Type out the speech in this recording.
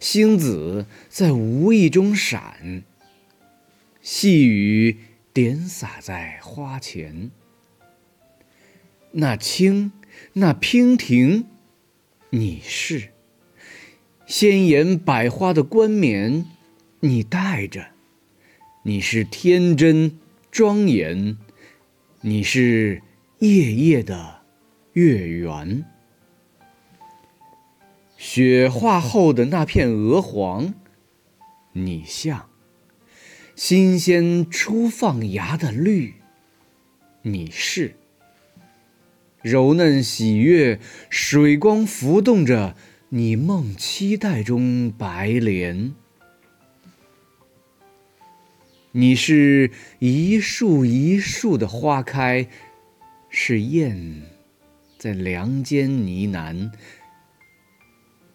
星子在无意中闪，细雨点洒在花前。那青，那娉婷，你是鲜艳百花的冠冕，你戴着；你是天真庄严，你是夜夜的月圆。雪化后的那片鹅黄，你像新鲜初放芽的绿；你是柔嫩喜悦，水光浮动着你梦期待中白莲。你是一树一树的花开，是燕在梁间呢喃。